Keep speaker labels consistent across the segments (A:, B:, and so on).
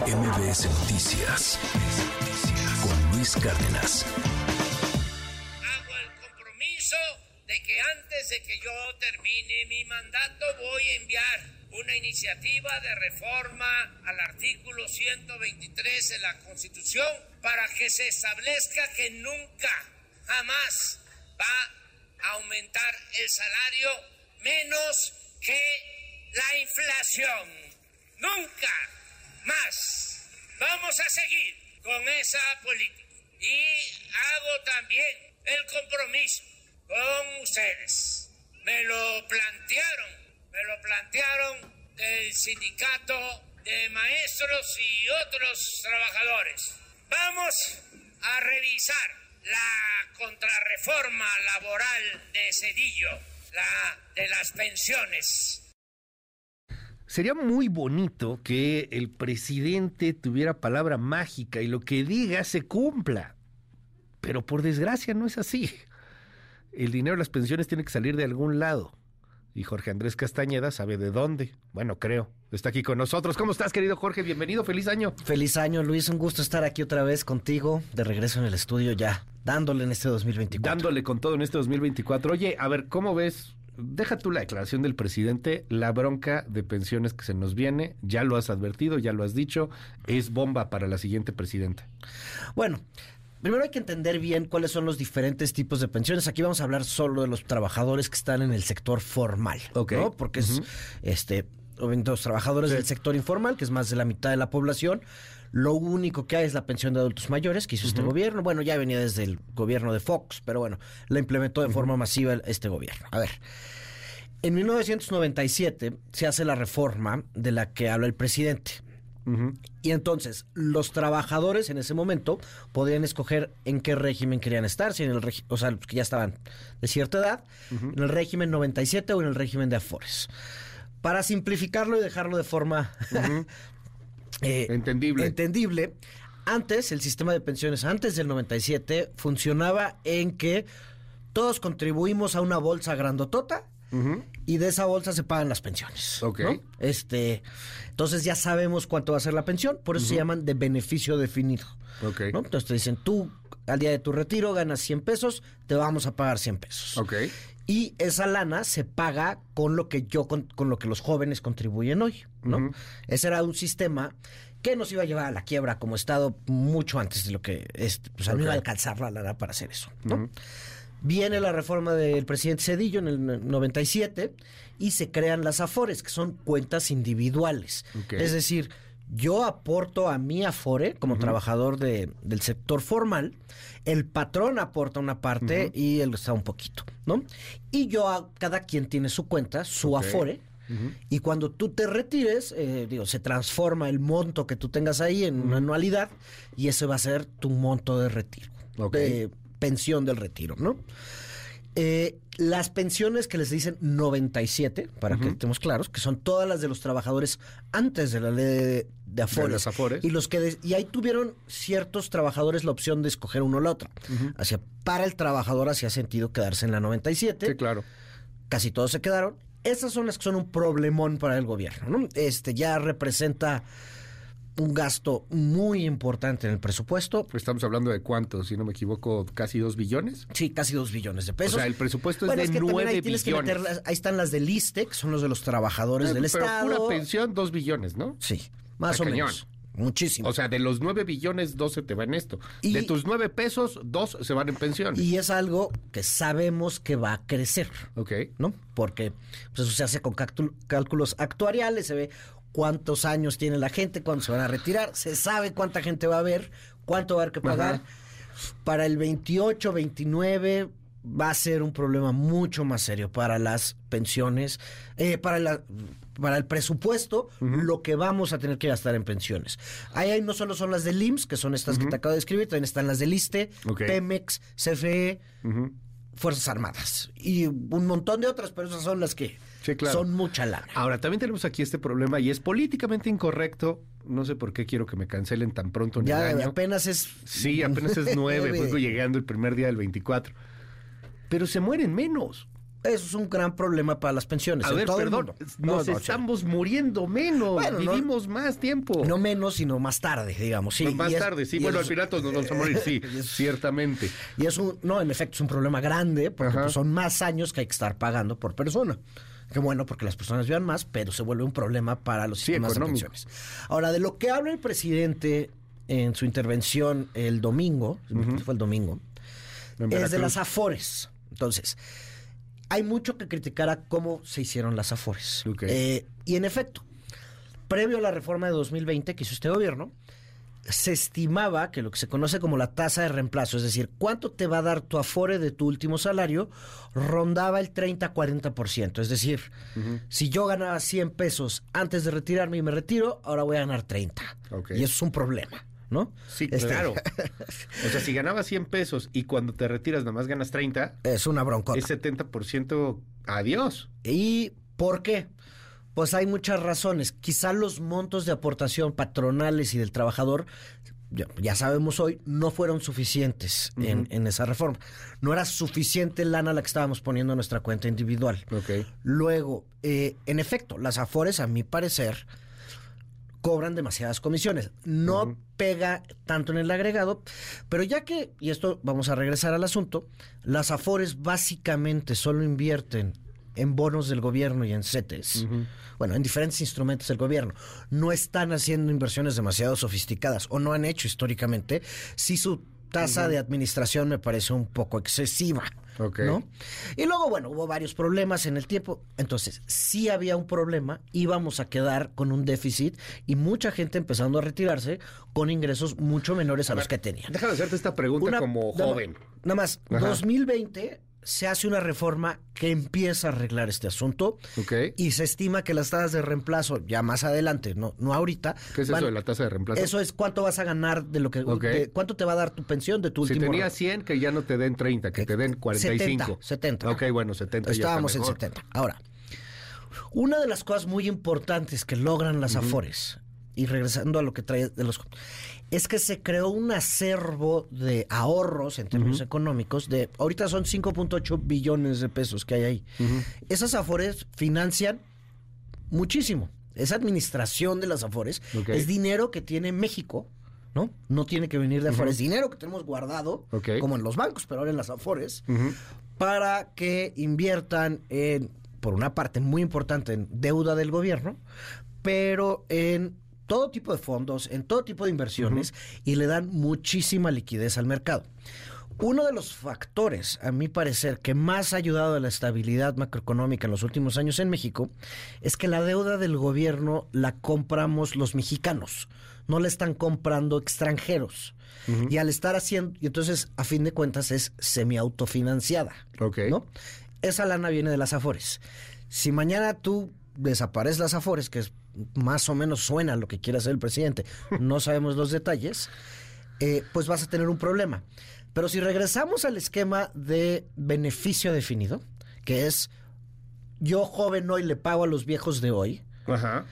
A: MBS Noticias con Luis Cárdenas.
B: Hago el compromiso de que antes de que yo termine mi mandato voy a enviar una iniciativa de reforma al artículo 123 de la Constitución para que se establezca que nunca, jamás va a aumentar el salario menos que la inflación. Nunca más. Vamos a seguir con esa política. Y hago también el compromiso con ustedes. Me lo plantearon, me lo plantearon el sindicato de maestros y otros trabajadores. Vamos a revisar la contrarreforma laboral de Cedillo, la de las pensiones
C: Sería muy bonito que el presidente tuviera palabra mágica y lo que diga se cumpla. Pero por desgracia no es así. El dinero de las pensiones tiene que salir de algún lado. Y Jorge Andrés Castañeda sabe de dónde. Bueno, creo. Está aquí con nosotros. ¿Cómo estás, querido Jorge? Bienvenido. Feliz año.
D: Feliz año, Luis. Un gusto estar aquí otra vez contigo, de regreso en el estudio ya, dándole en este 2024.
C: Dándole con todo en este 2024. Oye, a ver, ¿cómo ves deja tú la declaración del presidente, la bronca de pensiones que se nos viene, ya lo has advertido, ya lo has dicho, es bomba para la siguiente presidenta.
D: Bueno, Primero hay que entender bien cuáles son los diferentes tipos de pensiones. Aquí vamos a hablar solo de los trabajadores que están en el sector formal, ¿no? Porque es este los trabajadores del sector informal, que es más de la mitad de la población. Lo único que hay es la pensión de adultos mayores que hizo este gobierno. Bueno, ya venía desde el gobierno de Fox, pero bueno, la implementó de forma masiva este gobierno. A ver, en 1997 se hace la reforma de la que habla el presidente. Y entonces, los trabajadores en ese momento podían escoger en qué régimen querían estar, si en el o sea, que ya estaban de cierta edad, en el régimen 97 o en el régimen de Afores. Para simplificarlo y dejarlo de forma
C: eh, entendible.
D: entendible, antes el sistema de pensiones, antes del 97, funcionaba en que todos contribuimos a una bolsa grandotota y de esa bolsa se pagan las pensiones.
C: Ok.
D: Este, entonces ya sabemos cuánto va a ser la pensión, por eso se llaman de beneficio definido.
C: Ok.
D: Entonces te dicen, tú al día de tu retiro ganas 100 pesos, te vamos a pagar 100 pesos.
C: Ok.
D: Y esa lana se paga con lo que yo, con, lo que los jóvenes contribuyen hoy, ¿no? Ese era un sistema que nos iba a llevar a la quiebra como Estado mucho antes de lo que es, pues no iba a alcanzar la lana para hacer eso, ¿no? Viene la reforma del presidente Cedillo en el 97 y se crean las AFORES, que son cuentas individuales. Es decir, yo aporto a mi Afore como trabajador de, del sector formal, el patrón aporta una parte y él está un poquito, ¿no? Y yo, cada quien tiene su cuenta, su Afore. Y cuando tú te retires, eh, digo, se transforma el monto que tú tengas ahí en una anualidad y ese va a ser tu monto de retiro pensión del retiro, ¿no? Eh, las pensiones que les dicen 97, para que estemos claros, que son todas las de los trabajadores antes de la ley de, Afores. Y, los que y ahí tuvieron ciertos trabajadores la opción de escoger uno o la otra. Hacia, para el trabajador hacía sentido quedarse en la 97.
C: Sí, claro.
D: Casi todos se quedaron. Esas son las que son un problemón para el gobierno, ¿no? Este ya representa un gasto muy importante en el presupuesto.
C: Estamos hablando de cuánto, si no me equivoco, casi dos billones.
D: Sí, casi dos billones de pesos. O
C: sea, el presupuesto es de nueve billones. Que meter,
D: ahí están las del ISTE, que son los de los trabajadores del
C: pero
D: Estado.
C: Pura pensión, dos billones, ¿no?
D: Sí, más o menos. Muchísimo.
C: O sea, de los nueve billones, dos se te van en esto. de tus nueve pesos, dos se van en pensión.
D: Y es algo que sabemos que va a crecer.
C: Ok.
D: ¿No? Porque pues, eso se hace con cálculos actuariales, se ve cuántos años tiene la gente, cuándo se van a retirar, se sabe cuánta gente va a haber, cuánto va a haber que pagar. Para el 28, 29 va a ser un problema mucho más serio para las pensiones, eh, para la para el presupuesto, lo que vamos a tener que gastar en pensiones. Ahí, no solo son las del IMSS, que son estas que te acabo de escribir, también están las del ISTE, Pemex, CFE, Fuerzas Armadas y un montón de otras, pero esas son las que son mucha lana.
C: Ahora, también tenemos aquí este problema y es políticamente incorrecto. No sé por qué quiero que me cancelen tan pronto en
D: ya,
C: el año.
D: apenas es...
C: Sí, apenas es nueve, pues llegando el primer día del 24. Pero se mueren menos.
D: Eso es un gran problema para las pensiones.
C: A
D: en
C: ver,
D: todo el
C: perdón,
D: mundo.
C: nos
D: No, no, sí.
C: estamos muriendo menos,
D: Bueno, no-
C: vivimos más tiempo.
D: No menos, sino más tarde, digamos. Sí,
C: más
D: es-
C: tarde, sí. Bueno, al final todos nos vamos a morir, sí,
D: es-
C: ciertamente.
D: Y es un, no, en efecto, es un problema grande porque pues, son más años que hay que estar pagando por persona. Qué bueno, porque las personas vivan más, pero se vuelve un problema para los
C: Sí,
D: sistemas de
C: económico.
D: pensiones. Ahora, de lo que habla el presidente en su intervención el domingo, fue el domingo, es de las afores. Entonces, hay mucho que criticar a cómo se hicieron las afores. Eh, y en efecto, previo a la reforma de 2020 que hizo este gobierno, se estimaba que lo que se conoce como la tasa de reemplazo, es decir, cuánto te va a dar tu afore de tu último salario, rondaba el 30-40%. Es decir, si yo ganaba 100 pesos antes de retirarme y me retiro, ahora voy a ganar 30.
C: Ok.
D: Y eso es un problema, ¿no?
C: Sí,
D: Este,
C: claro. O sea, si ganabas 100 pesos y cuando te retiras nada más ganas 30,
D: Es una broncota.
C: es 70% adiós.
D: ¿Y por qué? Pues hay muchas razones. Quizá los montos de aportación patronales y del trabajador, ya, sabemos hoy, no fueron suficientes en, en esa reforma. No era suficiente lana la que estábamos poniendo en nuestra cuenta individual. Luego, eh, en efecto, las afores, a mi parecer, cobran demasiadas comisiones. No pega tanto en el agregado, pero ya que, y esto vamos a regresar al asunto, las afores básicamente solo invierten en bonos del gobierno y en CETES, bueno, en diferentes instrumentos del gobierno, no están haciendo inversiones demasiado sofisticadas o no han hecho históricamente, si su tasa de administración me parece un poco excesiva.
C: Ok.
D: ¿no? Y luego, bueno, hubo varios problemas en el tiempo. Entonces, sí había un problema, íbamos a quedar con un déficit y mucha gente empezando a retirarse con ingresos mucho menores a, los que tenían.
C: Déjame hacerte esta pregunta
D: Una-
C: como joven.
D: Nada más,
C: Ajá.
D: 2020 se hace una reforma que empieza a arreglar este asunto
C: Ok.
D: y se estima que las tasas de reemplazo ya más adelante, no, no ahorita.
C: ¿Qué es
D: van-
C: eso de la tasa de reemplazo?
D: Eso es cuánto vas a ganar de lo que
C: Ok.
D: de- cuánto te va a dar tu pensión de tu
C: si
D: último
C: tenía
D: retiro.
C: 100, que ya no te den 30, que te den 45.
D: 70, 70.
C: Ok, bueno, 70 ya está
D: Estábamos en
C: mejor.
D: 70. Ahora, una de las cosas muy importantes que logran las Afores, y regresando a lo que trae de los es que se creó un acervo de ahorros en términos económicos de ahorita son 5.8 billones de pesos que hay ahí. Esas Afores financian muchísimo. Esa administración de las Afores. Es dinero que tiene México, ¿no? No tiene que venir de afuera, es dinero que tenemos guardado, como en los bancos, pero ahora en las Afores, para que inviertan en, por una parte muy importante, en deuda del gobierno, pero en todo tipo de fondos, en todo tipo de inversiones, y le dan muchísima liquidez al mercado. Uno de los factores, a mi parecer, que más ha ayudado a la estabilidad macroeconómica en los últimos años en México, es que la deuda del gobierno la compramos los mexicanos, no la están comprando extranjeros. Y al estar haciendo, y entonces, a fin de cuentas, es semi-autofinanciada.
C: Ok.
D: ¿no? Esa lana viene de las Afores. Si mañana tú desapareces las Afores, que es más o menos suena lo que quiere hacer el presidente, no sabemos los detalles, eh, pues vas a tener un problema. Pero si regresamos al esquema de beneficio definido, que es yo joven hoy le pago a los viejos de hoy,
C: Ajá.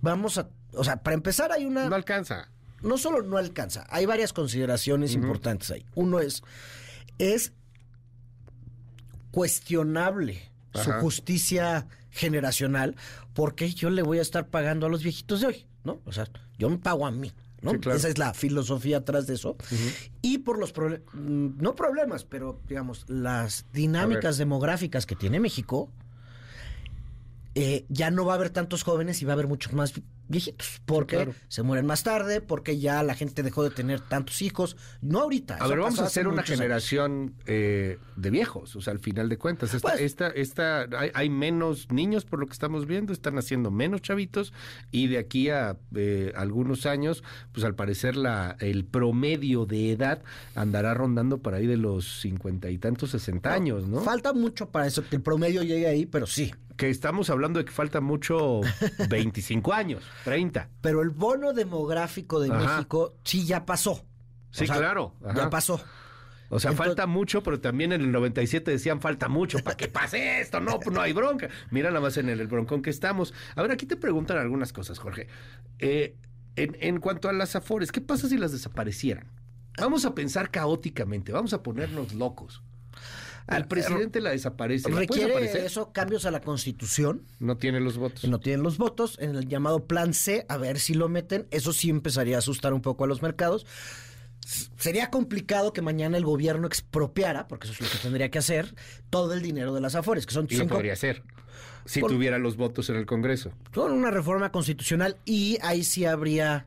D: vamos a, o sea, para empezar hay una
C: No alcanza.
D: no solo no alcanza, hay varias consideraciones importantes ahí. Uno es, es cuestionable su justicia generacional porque yo le voy a estar pagando a los viejitos de hoy, ¿no? O sea, yo me pago a mí, ¿no?
C: Sí, claro.
D: Esa es la filosofía atrás de eso. Y por los problemas, no problemas, pero digamos, las dinámicas demográficas que tiene México, eh, ya no va a haber tantos jóvenes y va a haber muchos más viejitos. Porque
C: claro.
D: se mueren más tarde, porque ya la gente dejó de tener tantos hijos. No ahorita.
C: A ver, vamos a
D: hace
C: hacer una generación eh, de viejos, o sea, al final de cuentas. Esta,
D: Pues-
C: esta, esta, hay, hay menos niños por lo que estamos viendo, están haciendo menos chavitos y de aquí a eh, algunos años, pues al parecer la, el promedio de edad andará rondando por ahí de los cincuenta y tantos, sesenta años, ¿no?
D: Falta mucho para eso, que el promedio llegue ahí, pero sí.
C: Que estamos hablando de que falta mucho 25 años, 30.
D: Pero el bono demográfico de
C: Ajá.
D: México sí ya pasó.
C: Sí, claro. Ajá.
D: Ya pasó.
C: O sea,
D: Entonces-
C: falta mucho, pero también en el 97 decían falta mucho para que pase esto, no, pues no hay bronca. Mira nada más en el, el broncón que estamos. A ver, aquí te preguntan algunas cosas, Jorge. Eh, en, en cuanto a las afores, ¿qué pasa si las desaparecieran? Vamos a pensar caóticamente, vamos a ponernos locos. Al presidente la desaparece. ¿La
D: Requiere eso cambios a la Constitución.
C: No tiene los votos.
D: no tienen los votos, en el llamado Plan C, a ver si lo meten. Eso sí empezaría a asustar un poco a los mercados. Sería complicado que mañana el gobierno expropiara, porque eso es lo que tendría que hacer, todo el dinero de las Afores, que son
C: Y lo
D: cinco,
C: podría hacer. Si
D: Por-
C: tuviera los votos en el Congreso.
D: con una reforma constitucional y ahí sí habría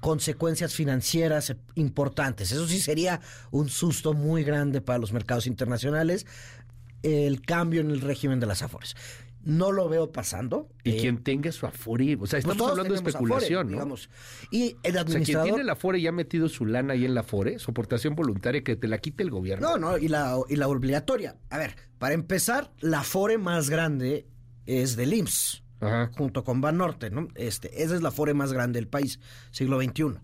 D: consecuencias financieras importantes. Eso sí sería un susto muy grande para los mercados internacionales, el cambio en el régimen de las Afores. No lo veo pasando.
C: Y
D: Eh,
C: quien tenga su Afore. O sea,
D: pues
C: estamos hablando de especulación,
D: Afore,
C: ¿no?
D: digamos. Y el
C: O sea, quien
D: administrador...
C: tiene la Afore y ha metido su lana ahí en la Afore, su aportación voluntaria, que te la quite el gobierno.
D: No, no, y la, y la obligatoria. A ver, para empezar, la Afore más grande es del IMSS,
C: Ajá.
D: junto con Banorte, ¿no? Este, esa es la Afore más grande del país, siglo XXI.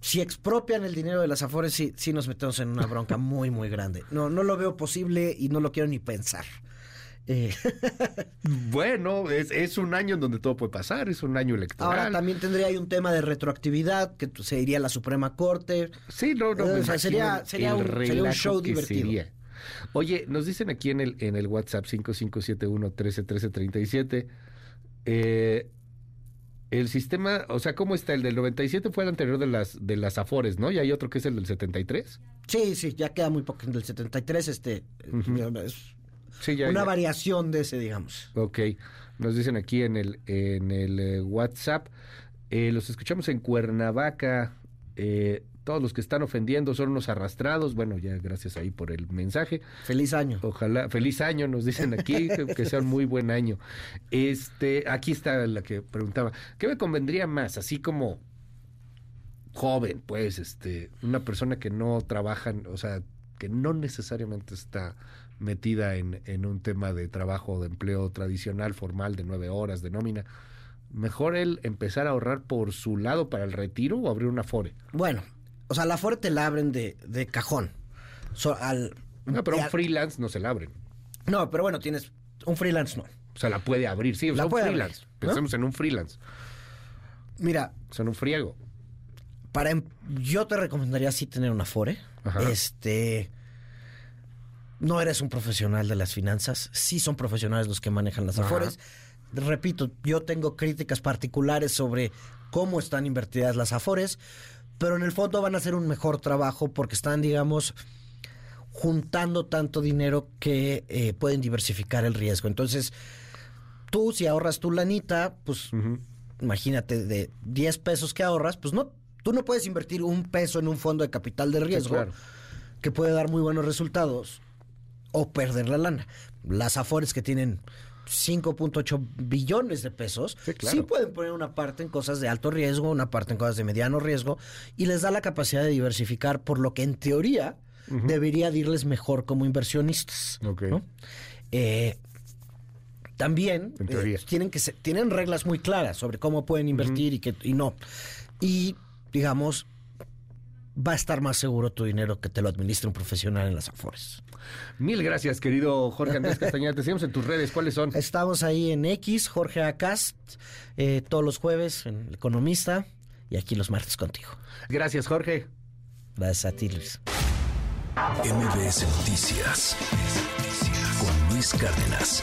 D: Si expropian el dinero de las Afores, sí, sí nos metemos en una bronca muy, muy grande. No, no lo veo posible y no lo quiero ni pensar. Eh,
C: Bueno, es, es un año en donde todo puede pasar, es un año electoral.
D: ahora también tendría ahí un tema de retroactividad que se iría a la Suprema Corte.
C: Sí, no, no.
D: Eh,
C: me
D: o sea, sería- sería un- sería un
C: relajo
D: show divertido.
C: sería. Oye, nos dicen aquí en el, en el WhatsApp 5571 131337 eh, el sistema, o sea, ¿cómo está? El del 97 fue el anterior de las, de las Afores, ¿no? Y hay otro que es el del 73.
D: Sí, sí, ya queda muy poco en el 73, este, es
C: Sí, ya.
D: una
C: ya.
D: variación de ese, digamos.
C: Ok, nos dicen aquí en el, en el eh, WhatsApp, eh, los escuchamos en Cuernavaca, eh, todos los que están ofendiendo son unos arrastrados, bueno, ya gracias ahí por el mensaje,
D: Feliz año.
C: ojalá, feliz año nos dicen aquí, que, que sea un muy buen año. Este, aquí está la que preguntaba, ¿qué me convendría más? Así como joven, pues, este, una persona que no trabaja, o sea, que no necesariamente está metida en, en un tema de trabajo o de empleo tradicional, formal, de nueve horas, de nómina. Mejor él empezar a ahorrar por su lado para el retiro o abrir una FORE.
D: Bueno, o sea, la Afore te la abren de, de cajón. So, al,
C: No, pero a un freelance no se la abren.
D: No, pero bueno, tienes un freelance, no.
C: O sea, la puede abrir, sí, o
D: La
C: sea, un
D: puede abrir,
C: freelance.
D: ¿no?
C: Pensemos en un freelance,
D: Mira,
C: o sea, en un friego.
D: para em- yo te recomendaría sí tener una Afore.
C: Ajá.
D: Este no eres un profesional de las finanzas, sí son profesionales los que manejan las
C: Ajá.
D: Afores. Repito, yo tengo críticas particulares sobre cómo están invertidas las Afores, pero en el fondo van a hacer un mejor trabajo porque están, digamos, juntando tanto dinero que eh, pueden diversificar el riesgo. Entonces, tú si ahorras tu lanita, pues imagínate, de 10 pesos que ahorras, pues no, tú no puedes invertir un peso en un fondo de capital de riesgo
C: claro.
D: que puede dar muy buenos resultados o perder la lana. Las Afores que tienen 5.8 billones de pesos,
C: Sí,
D: sí,
C: claro.
D: pueden poner una parte en cosas de alto riesgo, una parte en cosas de mediano riesgo, y les da la capacidad de diversificar, por lo que en teoría debería de irles mejor como inversionistas.
C: Ok.
D: ¿no? Eh, también eh, tienen que se- tienen reglas muy claras sobre cómo pueden invertir y que y no. Y digamos va a estar más seguro tu dinero que te lo administre un profesional en las Afores.
C: Mil gracias, querido Jorge Andrés Castañeda. Te seguimos en tus redes. ¿Cuáles son?
D: Estamos ahí en X, Jorge Acast, eh, todos los jueves en El Economista y aquí los martes contigo.
C: Gracias, Jorge.
D: Gracias a ti, Luis.
A: MBS Noticias con Luis Cárdenas.